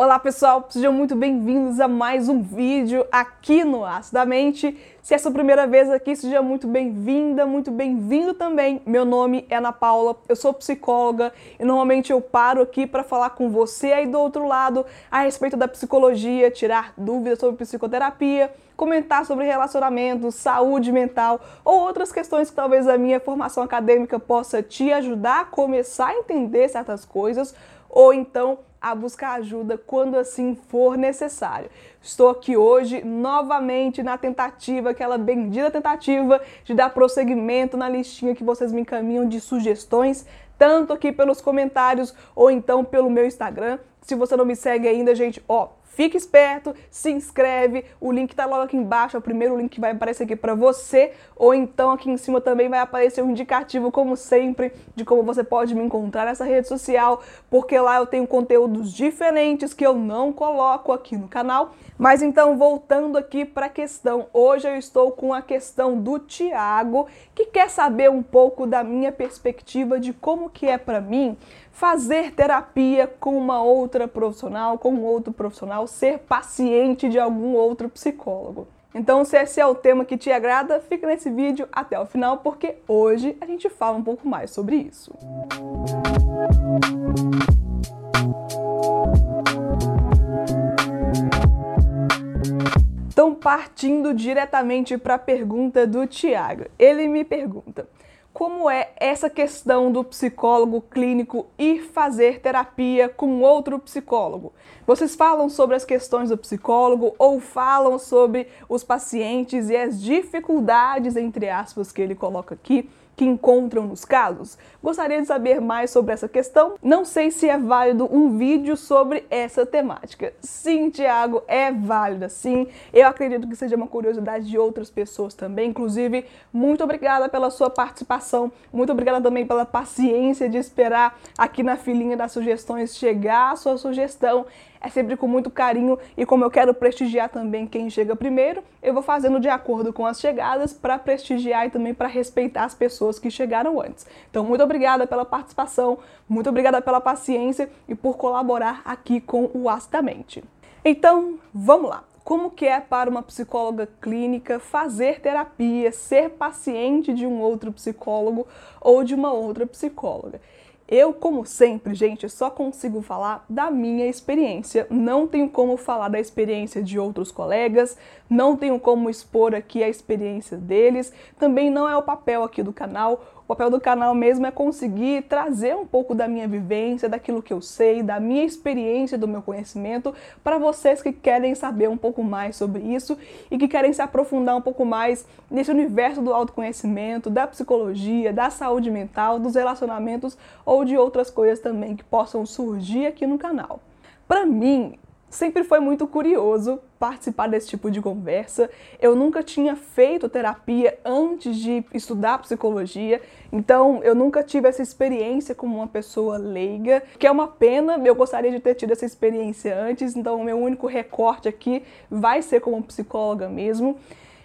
Olá pessoal, sejam muito bem-vindos a mais um vídeo aqui no Acidamente. Se é sua primeira vez aqui, seja muito bem-vinda, muito bem-vindo também. Meu nome é Ana Paula, eu sou psicóloga e normalmente eu paro aqui para falar com você aí do outro lado a respeito da psicologia, tirar dúvidas sobre psicoterapia, comentar sobre relacionamentos, saúde mental ou outras questões que talvez a minha formação acadêmica possa te ajudar a começar a entender certas coisas ou então a buscar ajuda quando assim for necessário. Estou aqui hoje novamente na tentativa, aquela bendita tentativa de dar prosseguimento na listinha que vocês me encaminham de sugestões, tanto aqui pelos comentários ou então pelo meu Instagram. Se você não me segue ainda, gente, ó, Fique esperto, se inscreve, o link está logo aqui embaixo, é o primeiro link que vai aparecer aqui para você, ou então aqui em cima também vai aparecer um indicativo, como sempre, de como você pode me encontrar nessa rede social, porque lá eu tenho conteúdos diferentes que eu não coloco aqui no canal. Mas então, voltando aqui para a questão, hoje eu estou com a questão do Tiago, que quer saber um pouco da minha perspectiva de como que é para mim fazer terapia com uma outra profissional, com um outro profissional, ser paciente de algum outro psicólogo. Então, se esse é o tema que te agrada, fica nesse vídeo até o final, porque hoje a gente fala um pouco mais sobre isso. Então, partindo diretamente para a pergunta do Tiago, ele me pergunta: como é essa questão do psicólogo clínico ir fazer terapia com outro psicólogo. Vocês falam sobre as questões do psicólogo ou falam sobre os pacientes e as dificuldades, entre aspas, que ele coloca aqui, que encontram nos casos? Gostaria de saber mais sobre essa questão. Não sei se é válido um vídeo sobre essa temática. Sim, Tiago, é válida, sim. Eu acredito que seja uma curiosidade de outras pessoas também. Inclusive, muito obrigada pela sua participação. Muito obrigada também pela paciência de esperar aqui na filinha das sugestões chegar a sua sugestão é sempre com muito carinho e como eu quero prestigiar também quem chega primeiro, eu vou fazendo de acordo com as chegadas para prestigiar e também para respeitar as pessoas que chegaram antes. Então, muito obrigada pela participação, muito obrigada pela paciência e por colaborar aqui com o Acidamente. Então, vamos lá como que é para uma psicóloga clínica fazer terapia, ser paciente de um outro psicólogo ou de uma outra psicóloga. Eu, como sempre, gente, só consigo falar da minha experiência. Não tenho como falar da experiência de outros colegas, não tenho como expor aqui a experiência deles. Também não é o papel aqui do canal. O papel do canal mesmo é conseguir trazer um pouco da minha vivência, daquilo que eu sei, da minha experiência, do meu conhecimento, para vocês que querem saber um pouco mais sobre isso e que querem se aprofundar um pouco mais nesse universo do autoconhecimento, da psicologia, da saúde mental, dos relacionamentos ou de outras coisas também que possam surgir aqui no canal. Para mim, Sempre foi muito curioso participar desse tipo de conversa. Eu nunca tinha feito terapia antes de estudar psicologia, então eu nunca tive essa experiência como uma pessoa leiga, que é uma pena. Eu gostaria de ter tido essa experiência antes, então o meu único recorte aqui vai ser como psicóloga mesmo.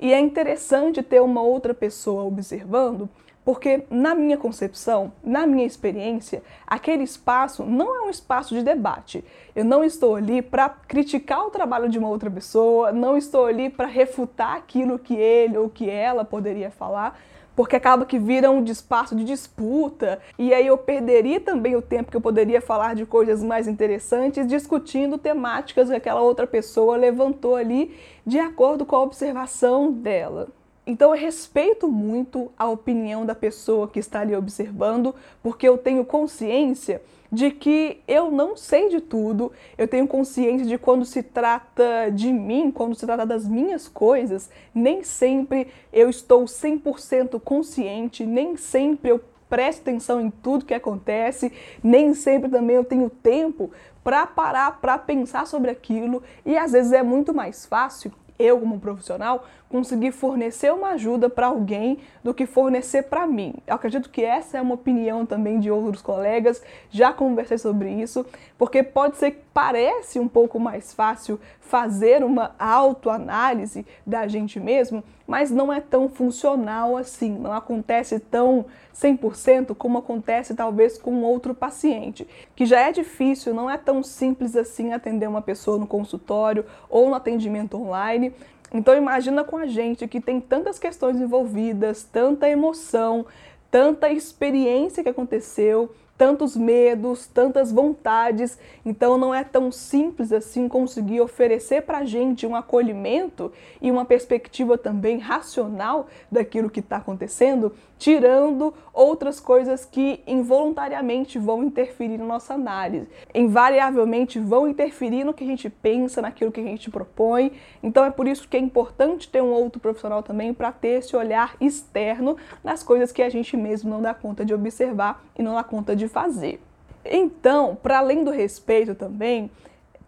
E é interessante ter uma outra pessoa observando, porque, na minha concepção, na minha experiência, aquele espaço não é um espaço de debate. Eu não estou ali para criticar o trabalho de uma outra pessoa, não estou ali para refutar aquilo que ele ou que ela poderia falar, porque acaba que vira um espaço de disputa, e aí eu perderia também o tempo que eu poderia falar de coisas mais interessantes discutindo temáticas que aquela outra pessoa levantou ali de acordo com a observação dela. Então eu respeito muito a opinião da pessoa que está ali observando, porque eu tenho consciência de que eu não sei de tudo, eu tenho consciência de quando se trata de mim, quando se trata das minhas coisas, nem sempre eu estou 100% consciente, nem sempre eu presto atenção em tudo que acontece, nem sempre também eu tenho tempo para parar para pensar sobre aquilo. E às vezes é muito mais fácil eu, como profissional, conseguir fornecer uma ajuda para alguém do que fornecer para mim. Eu acredito que essa é uma opinião também de outros colegas, já conversei sobre isso, porque pode ser parece um pouco mais fácil fazer uma autoanálise da gente mesmo, mas não é tão funcional assim, não acontece tão 100% como acontece talvez com outro paciente, que já é difícil, não é tão simples assim atender uma pessoa no consultório ou no atendimento online. Então imagina com a gente que tem tantas questões envolvidas, tanta emoção, tanta experiência que aconteceu, tantos medos, tantas vontades, então não é tão simples assim conseguir oferecer para a gente um acolhimento e uma perspectiva também racional daquilo que está acontecendo, tirando outras coisas que involuntariamente vão interferir na nossa análise, invariavelmente vão interferir no que a gente pensa, naquilo que a gente propõe. Então é por isso que é importante ter um outro profissional também para ter esse olhar externo nas coisas que a gente mesmo não dá conta de observar e não dá conta de fazer. Então, para além do respeito também,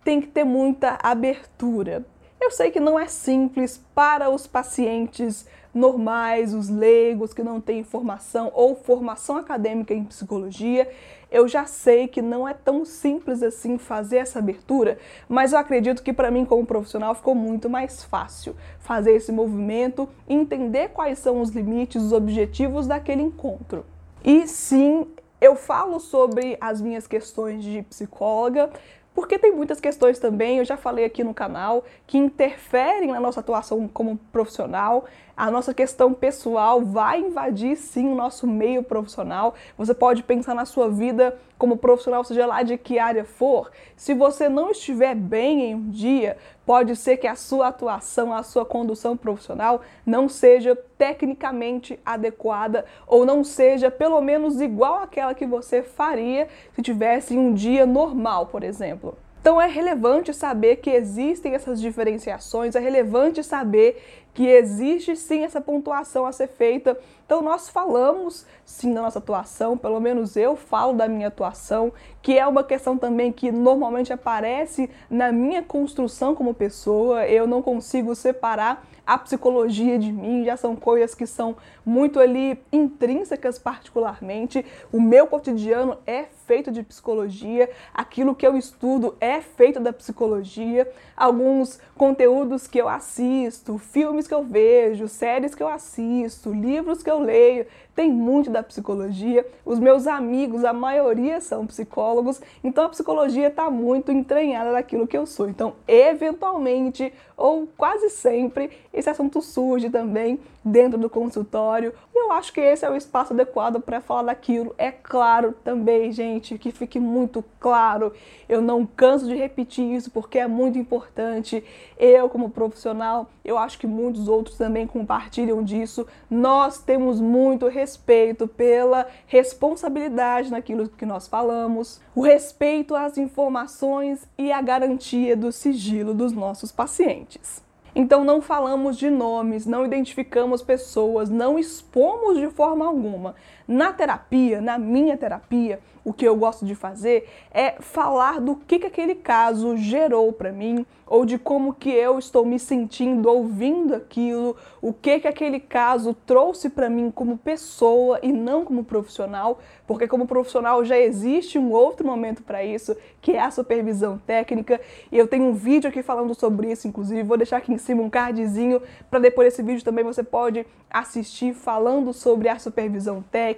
tem que ter muita abertura. Eu sei que não é simples para os pacientes normais, os leigos que não têm formação ou formação acadêmica em psicologia. Eu já sei que não é tão simples assim fazer essa abertura, mas eu acredito que para mim como profissional ficou muito mais fácil fazer esse movimento, entender quais são os limites, os objetivos daquele encontro. E sim, eu falo sobre as minhas questões de psicóloga, porque tem muitas questões também, eu já falei aqui no canal, que interferem na nossa atuação como profissional. A nossa questão pessoal vai invadir sim o nosso meio profissional. Você pode pensar na sua vida como profissional, seja lá de que área for. Se você não estiver bem em um dia, pode ser que a sua atuação, a sua condução profissional não seja tecnicamente adequada ou não seja pelo menos igual àquela que você faria se tivesse um dia normal, por exemplo. Então é relevante saber que existem essas diferenciações, é relevante saber que existe sim essa pontuação a ser feita. Então nós falamos sim da nossa atuação, pelo menos eu falo da minha atuação, que é uma questão também que normalmente aparece na minha construção como pessoa. Eu não consigo separar a psicologia de mim, já são coisas que são muito ali intrínsecas particularmente. O meu cotidiano é feito de psicologia, aquilo que eu estudo é feito da psicologia, alguns conteúdos que eu assisto, filmes que eu vejo, séries que eu assisto, livros que eu leio, tem muito da psicologia. Os meus amigos, a maioria são psicólogos, então a psicologia está muito entranhada naquilo que eu sou. Então, eventualmente, ou quase sempre, esse assunto surge também dentro do consultório. E eu acho que esse é o espaço adequado para falar daquilo. É claro também, gente, que fique muito claro. Eu não canso de repetir isso porque é muito importante. Eu, como profissional, eu acho que muitos outros também compartilham disso. Nós temos muito respeito pela responsabilidade naquilo que nós falamos, o respeito às informações e a garantia do sigilo dos nossos pacientes. Então não falamos de nomes, não identificamos pessoas, não expomos de forma alguma. Na terapia, na minha terapia, o que eu gosto de fazer é falar do que, que aquele caso gerou para mim, ou de como que eu estou me sentindo ouvindo aquilo, o que que aquele caso trouxe para mim como pessoa e não como profissional, porque como profissional já existe um outro momento para isso, que é a supervisão técnica, e eu tenho um vídeo aqui falando sobre isso, inclusive, vou deixar aqui em cima um cardzinho para depois desse vídeo também você pode assistir falando sobre a supervisão técnica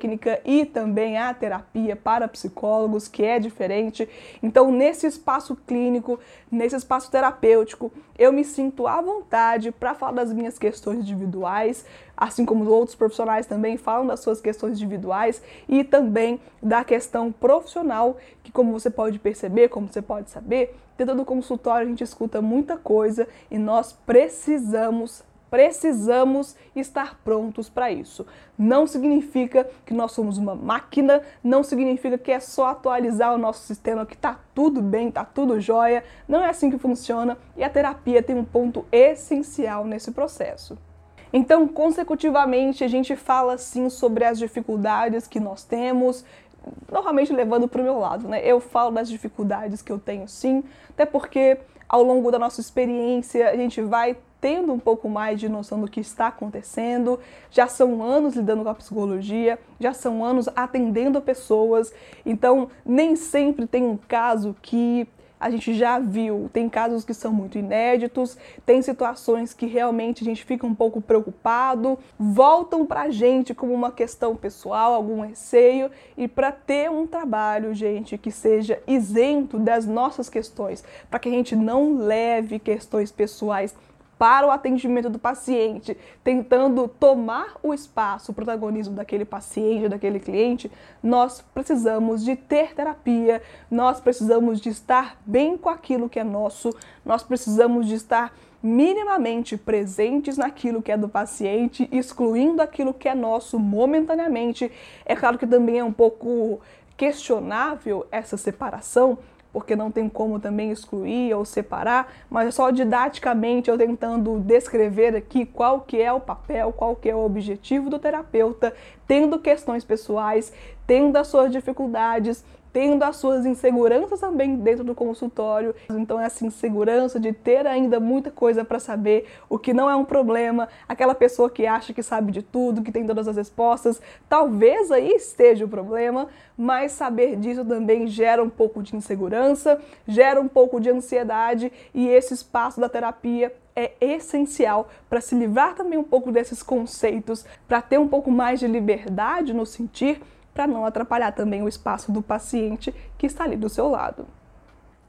e também a terapia para psicólogos, que é diferente. Então, nesse espaço clínico, nesse espaço terapêutico, eu me sinto à vontade para falar das minhas questões individuais, assim como outros profissionais também falam das suas questões individuais e também da questão profissional, que como você pode perceber, como você pode saber, dentro do consultório a gente escuta muita coisa e nós precisamos precisamos estar prontos para isso. Não significa que nós somos uma máquina, não significa que é só atualizar o nosso sistema que está tudo bem, está tudo jóia. Não é assim que funciona e a terapia tem um ponto essencial nesse processo. Então, consecutivamente, a gente fala sim sobre as dificuldades que nós temos, normalmente levando para o meu lado, né? Eu falo das dificuldades que eu tenho sim, até porque ao longo da nossa experiência a gente vai tendo um pouco mais de noção do que está acontecendo, já são anos lidando com a psicologia, já são anos atendendo pessoas, então nem sempre tem um caso que a gente já viu, tem casos que são muito inéditos, tem situações que realmente a gente fica um pouco preocupado, voltam para a gente como uma questão pessoal, algum receio, e para ter um trabalho, gente, que seja isento das nossas questões, para que a gente não leve questões pessoais para o atendimento do paciente, tentando tomar o espaço, o protagonismo daquele paciente, daquele cliente, nós precisamos de ter terapia, nós precisamos de estar bem com aquilo que é nosso, nós precisamos de estar minimamente presentes naquilo que é do paciente, excluindo aquilo que é nosso momentaneamente. É claro que também é um pouco questionável essa separação, porque não tem como também excluir ou separar, mas é só didaticamente eu tentando descrever aqui qual que é o papel, qual que é o objetivo do terapeuta, tendo questões pessoais, tendo as suas dificuldades, tendo as suas inseguranças também dentro do consultório. Então, essa insegurança de ter ainda muita coisa para saber, o que não é um problema, aquela pessoa que acha que sabe de tudo, que tem todas as respostas, talvez aí esteja o problema, mas saber disso também gera um pouco de insegurança, gera um pouco de ansiedade e esse espaço da terapia é essencial para se livrar também um pouco desses conceitos, para ter um pouco mais de liberdade no sentir para não atrapalhar também o espaço do paciente que está ali do seu lado.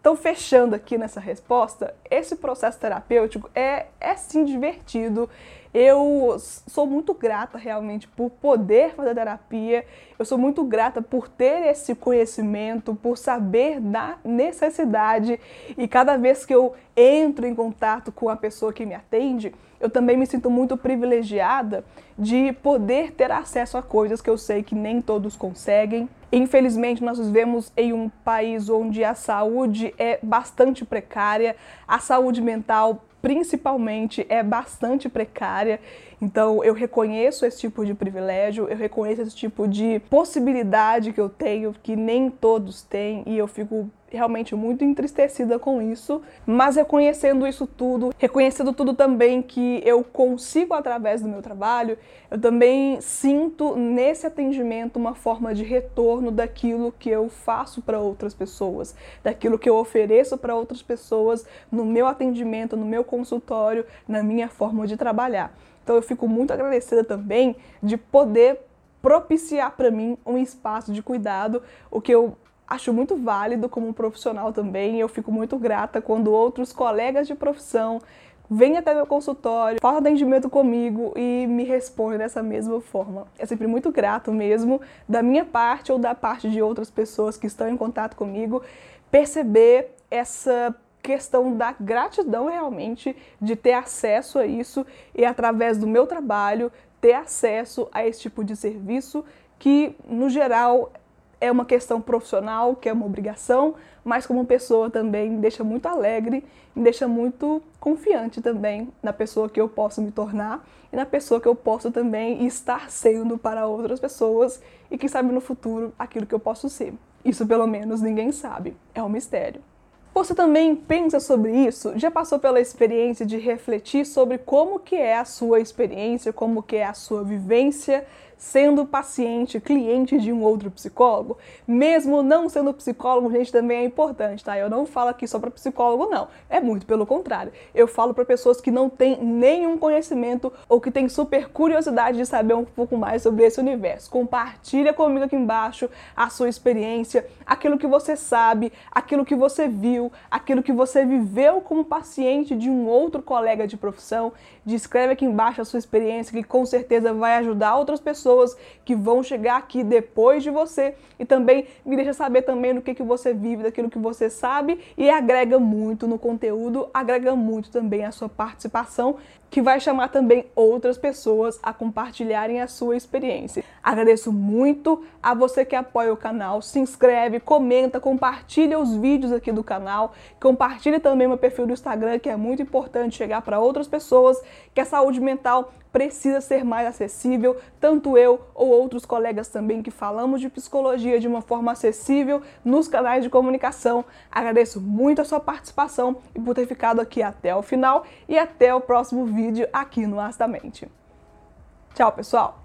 Então, fechando aqui nessa resposta, esse processo terapêutico é, é sim divertido. Eu sou muito grata realmente por poder fazer terapia, eu sou muito grata por ter esse conhecimento, por saber da necessidade e cada vez que eu entro em contato com a pessoa que me atende, eu também me sinto muito privilegiada de poder ter acesso a coisas que eu sei que nem todos conseguem. Infelizmente, nós vivemos em um país onde a saúde é bastante precária, a saúde mental principalmente é bastante precária. Então eu reconheço esse tipo de privilégio, eu reconheço esse tipo de possibilidade que eu tenho, que nem todos têm, e eu fico realmente muito entristecida com isso, mas reconhecendo isso tudo, reconhecendo tudo também que eu consigo através do meu trabalho, eu também sinto nesse atendimento uma forma de retorno daquilo que eu faço para outras pessoas, daquilo que eu ofereço para outras pessoas no meu atendimento, no meu consultório, na minha forma de trabalhar. Então eu fico muito agradecida também de poder propiciar para mim um espaço de cuidado, o que eu acho muito válido como profissional também. Eu fico muito grata quando outros colegas de profissão vêm até meu consultório, fazem atendimento comigo e me respondem dessa mesma forma. É sempre muito grato mesmo, da minha parte ou da parte de outras pessoas que estão em contato comigo, perceber essa questão da gratidão realmente de ter acesso a isso e através do meu trabalho ter acesso a esse tipo de serviço que no geral é uma questão profissional, que é uma obrigação, mas como pessoa também me deixa muito alegre, me deixa muito confiante também na pessoa que eu posso me tornar e na pessoa que eu posso também estar sendo para outras pessoas e quem sabe no futuro aquilo que eu posso ser. Isso pelo menos ninguém sabe, é um mistério. Você também pensa sobre isso? Já passou pela experiência de refletir sobre como que é a sua experiência, como que é a sua vivência sendo paciente, cliente de um outro psicólogo, mesmo não sendo psicólogo, gente, também é importante, tá? Eu não falo aqui só para psicólogo, não. É muito pelo contrário. Eu falo para pessoas que não têm nenhum conhecimento ou que têm super curiosidade de saber um pouco mais sobre esse universo. Compartilha comigo aqui embaixo a sua experiência, aquilo que você sabe, aquilo que você viu, aquilo que você viveu como paciente de um outro colega de profissão. Descreve aqui embaixo a sua experiência, que com certeza vai ajudar outras pessoas pessoas que vão chegar aqui depois de você e também me deixa saber também do que, que você vive, daquilo que você sabe e agrega muito no conteúdo, agrega muito também a sua participação, que vai chamar também outras pessoas a compartilharem a sua experiência. Agradeço muito a você que apoia o canal, se inscreve, comenta, compartilha os vídeos aqui do canal, compartilha também meu perfil do Instagram, que é muito importante chegar para outras pessoas, que a saúde mental precisa ser mais acessível, tanto eu ou outros colegas também que falamos de psicologia de uma forma acessível nos canais de comunicação. Agradeço muito a sua participação e por ter ficado aqui até o final e até o próximo vídeo aqui no Astamente. Tchau, pessoal!